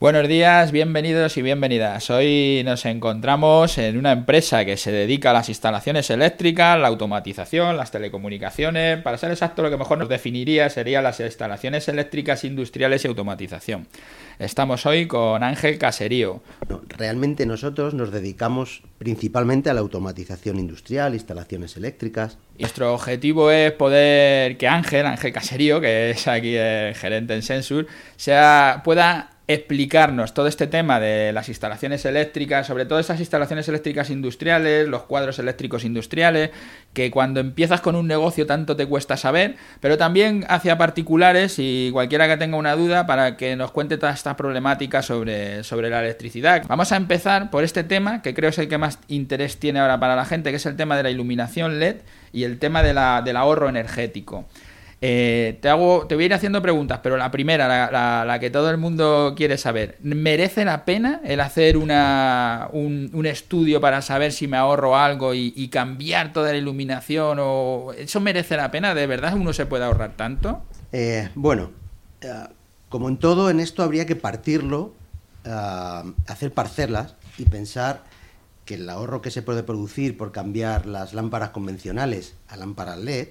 Buenos días, bienvenidos y bienvenidas. Hoy nos encontramos en una empresa que se dedica a las instalaciones eléctricas, la automatización, las telecomunicaciones. Para ser exacto, lo que mejor nos definiría serían las instalaciones eléctricas industriales y automatización. Estamos hoy con Ángel Caserío. realmente nosotros nos dedicamos principalmente a la automatización industrial, instalaciones eléctricas. Nuestro objetivo es poder que Ángel, Ángel Caserío, que es aquí el gerente en Sensur, sea, pueda explicarnos todo este tema de las instalaciones eléctricas, sobre todo esas instalaciones eléctricas industriales, los cuadros eléctricos industriales, que cuando empiezas con un negocio tanto te cuesta saber, pero también hacia particulares y cualquiera que tenga una duda para que nos cuente toda esta problemática sobre, sobre la electricidad. Vamos a empezar por este tema, que creo es el que más interés tiene ahora para la gente, que es el tema de la iluminación LED y el tema de la, del ahorro energético. Eh, te, hago, te voy a ir haciendo preguntas, pero la primera, la, que todo el mundo quiere saber, ¿merece la pena el hacer una, un, estudio para saber si me ahorro algo y, cambiar toda la iluminación? O, ¿Eso merece la pena? ¿De verdad uno se puede ahorrar tanto? Eh, bueno, eh, como en todo, en esto habría que partirlo, hacer parcelas y pensar que el ahorro que se puede producir por cambiar las lámparas convencionales a lámparas LED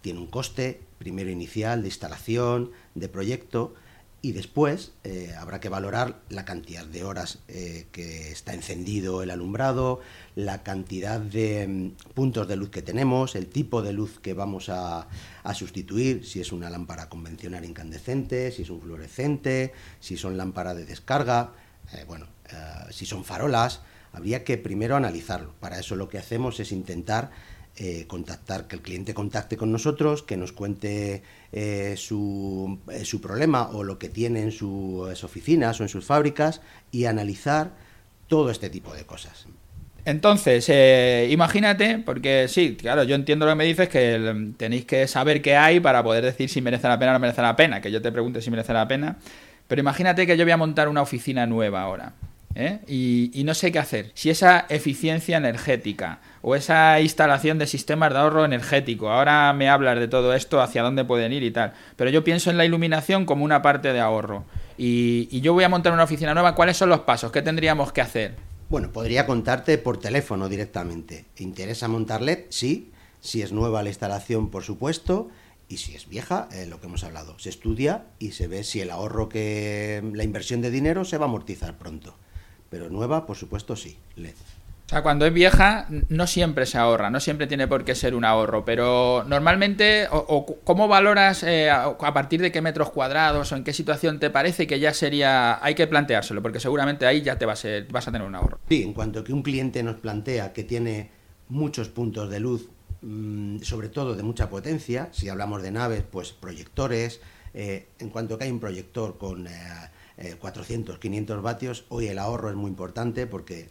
tiene un coste, primero inicial, de instalación, de proyecto, y después eh, habrá que valorar la cantidad de horas eh, que está encendido el alumbrado, la cantidad de mm, puntos de luz que tenemos, el tipo de luz que vamos a, sustituir, si es una lámpara convencional incandescente, si es un fluorescente, si son lámparas de descarga, eh, bueno, si son farolas. Habría que primero analizarlo. Para eso lo que hacemos es intentar eh, contactar, que el cliente contacte con nosotros, que nos cuente eh, su, eh, su, problema o lo que tiene en sus oficinas o en sus fábricas y analizar todo este tipo de cosas. Entonces, imagínate, porque sí, claro, yo entiendo lo que me dices, que tenéis que saber qué hay para poder decir si merece la pena o no merece la pena, que yo te pregunte si merece la pena, pero imagínate que yo voy a montar una oficina nueva ahora. Y, y, no sé qué hacer. Si esa eficiencia energética o esa instalación de sistemas de ahorro energético. Ahora me hablas de todo esto, hacia dónde pueden ir y tal. Pero yo pienso en la iluminación como una parte de ahorro. Y, yo voy a montar una oficina nueva. ¿Cuáles son los pasos? ¿Qué tendríamos que hacer? Bueno, podría contarte por teléfono directamente. ¿Te interesa montar LED? Sí. Si es nueva la instalación, por supuesto. Y si es vieja, eh, lo que hemos hablado, se estudia y se ve si el ahorro que la inversión de dinero se va a amortizar pronto. Pero nueva, por supuesto, sí, LED. O sea, cuando es vieja no siempre se ahorra, no siempre tiene por qué ser un ahorro, pero normalmente, o, ¿cómo valoras eh, a, partir de qué metros cuadrados o en qué situación te parece que ya sería, hay que planteárselo, porque seguramente ahí ya te va a ser, vas a tener un ahorro? Sí, en cuanto que un cliente nos plantea que tiene muchos puntos de luz, mm, sobre todo de mucha potencia, si hablamos de naves, pues proyectores, eh, en cuanto que hay un proyector con 400, eh, 500 vatios, hoy el ahorro es muy importante porque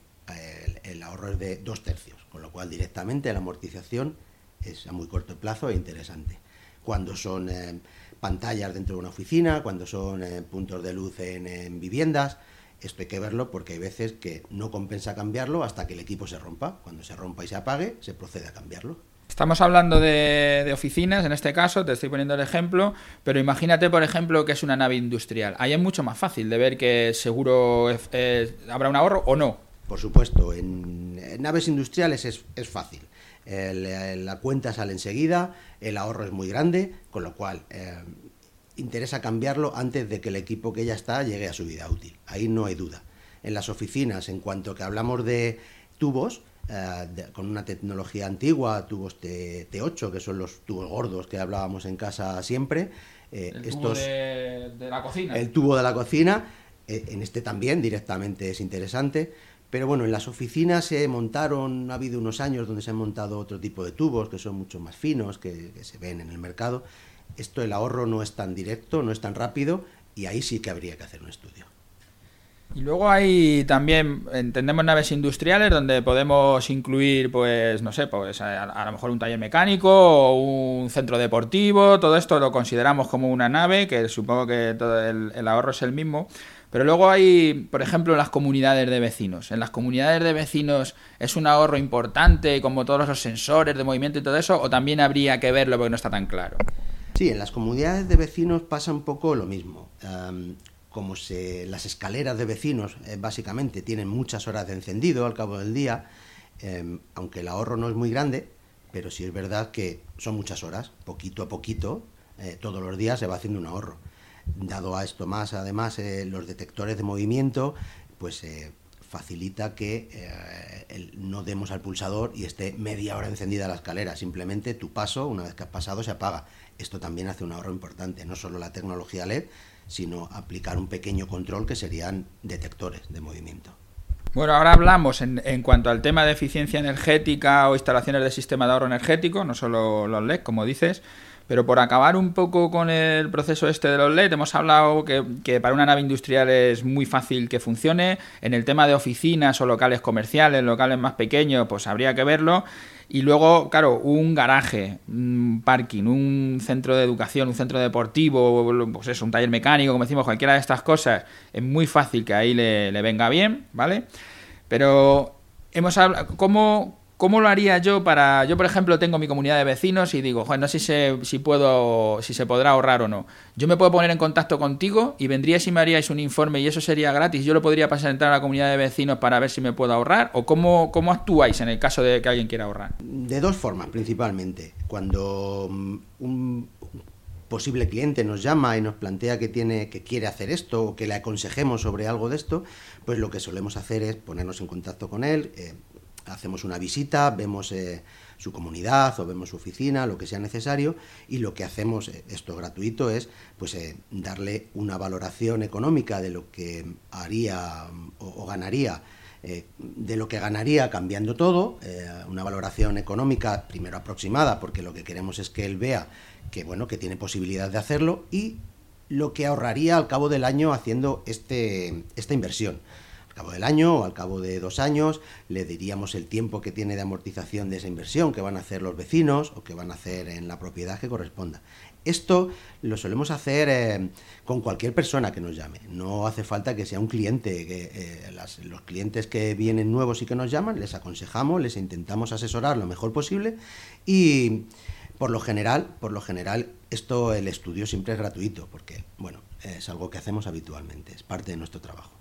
el, ahorro es de dos tercios, con lo cual directamente la amortización es a muy corto plazo e interesante. Cuando son eh, pantallas dentro de una oficina, cuando son eh, puntos de luz en, viviendas, esto hay que verlo porque hay veces que no compensa cambiarlo hasta que el equipo se rompa. Cuando se rompa y se apague, se procede a cambiarlo. Estamos hablando de, oficinas, en este caso, te estoy poniendo el ejemplo, pero imagínate, por ejemplo, que es una nave industrial. Ahí es mucho más fácil de ver que seguro habrá un ahorro o no. Por supuesto, en, naves industriales es, fácil. la cuenta sale enseguida, el ahorro es muy grande, con lo cual eh, interesa cambiarlo antes de que el equipo que ya está llegue a su vida útil. Ahí no hay duda. En las oficinas, en cuanto que hablamos de tubos, eh, con una tecnología antigua, tubos T, 8 que son los tubos gordos que hablábamos en casa siempre. Eh, el tubo de, la cocina. El tubo de la cocina, en este también directamente es interesante. Pero bueno, en las oficinas se montaron, ha habido unos años donde se han montado otro tipo de tubos que son mucho más finos, que, se ven en el mercado. Esto, el ahorro no es tan directo, no es tan rápido y ahí sí que habría que hacer un estudio. Y luego hay también, entendemos naves industriales donde podemos incluir, pues, no sé, pues a, lo mejor un taller mecánico o un centro deportivo, todo esto lo consideramos como una nave, que supongo que todo el ahorro es el mismo. Pero luego hay, por ejemplo, las comunidades de vecinos. En las comunidades de vecinos es un ahorro importante, como todos los sensores de movimiento y todo eso, o también habría que verlo porque no está tan claro. Sí, en las comunidades de vecinos pasa un poco lo mismo. Como las escaleras de vecinos eh, básicamente tienen muchas horas de encendido al cabo del día, em, aunque el ahorro no es muy grande, pero sí es verdad que son muchas horas, poquito a poquito, eh, todos los días se va haciendo un ahorro. Dado a esto más, además, eh, los detectores de movimiento, pues facilita que no demos al pulsador y esté media hora encendida la escalera. Simplemente tu paso, una vez que has pasado, se apaga. Esto también hace un ahorro importante, no solo la tecnología LED, sino aplicar un pequeño control que serían detectores de movimiento. Bueno, ahora hablamos en, en, cuanto al tema de eficiencia energética o instalaciones de sistema de ahorro energético, no solo los LED, como dices, pero por acabar un poco con el proceso este de los LED, hemos hablado que, que, para una nave industrial es muy fácil que funcione. En el tema de oficinas o locales comerciales, locales más pequeños, pues habría que verlo. Y luego, claro, un garaje, un parking, un centro de educación, un centro deportivo, pues eso, un taller mecánico, como decimos, cualquiera de estas cosas, es muy fácil que ahí le, le venga bien, ¿vale? Pero hemos hablado, ¿cómo, ¿Cómo lo haría yo para.? Yo, por ejemplo, tengo mi comunidad de vecinos y digo, bueno, no sé si se, puedo, si se podrá ahorrar o no. Yo me puedo poner en contacto contigo y vendrías y me haríais un informe y eso sería gratis. Yo lo podría pasar a entrar a la comunidad de vecinos para ver si me puedo ahorrar. ¿O cómo, cómo actuáis en el caso de que alguien quiera ahorrar? De dos formas, principalmente. Cuando mm, un posible cliente nos llama y nos plantea que tiene que quiere hacer esto o que le aconsejemos sobre algo de esto, pues lo que solemos hacer es ponernos en contacto con él, eh, hacemos una visita, vemos eh, su comunidad o vemos su oficina, lo que sea necesario, y lo que hacemos, eh, esto gratuito, es pues eh, darle una valoración económica de lo que haría o, ganaría de lo que ganaría cambiando todo, una valoración económica primero aproximada, porque lo que queremos es que él vea que bueno, que tiene posibilidad de hacerlo y lo que ahorraría al cabo del año haciendo este, esta inversión cabo del año o al cabo de dos años, le diríamos el tiempo que tiene de amortización de esa inversión que van a hacer los vecinos o que van a hacer en la propiedad que corresponda. Esto lo solemos hacer eh, con cualquier persona que nos llame. No hace falta que sea un cliente. Que, eh, los clientes que vienen nuevos y que nos llaman, les aconsejamos, les intentamos asesorar lo mejor posible y por lo general, por lo general, esto el estudio siempre es gratuito porque, bueno, es algo que hacemos habitualmente, es parte de nuestro trabajo.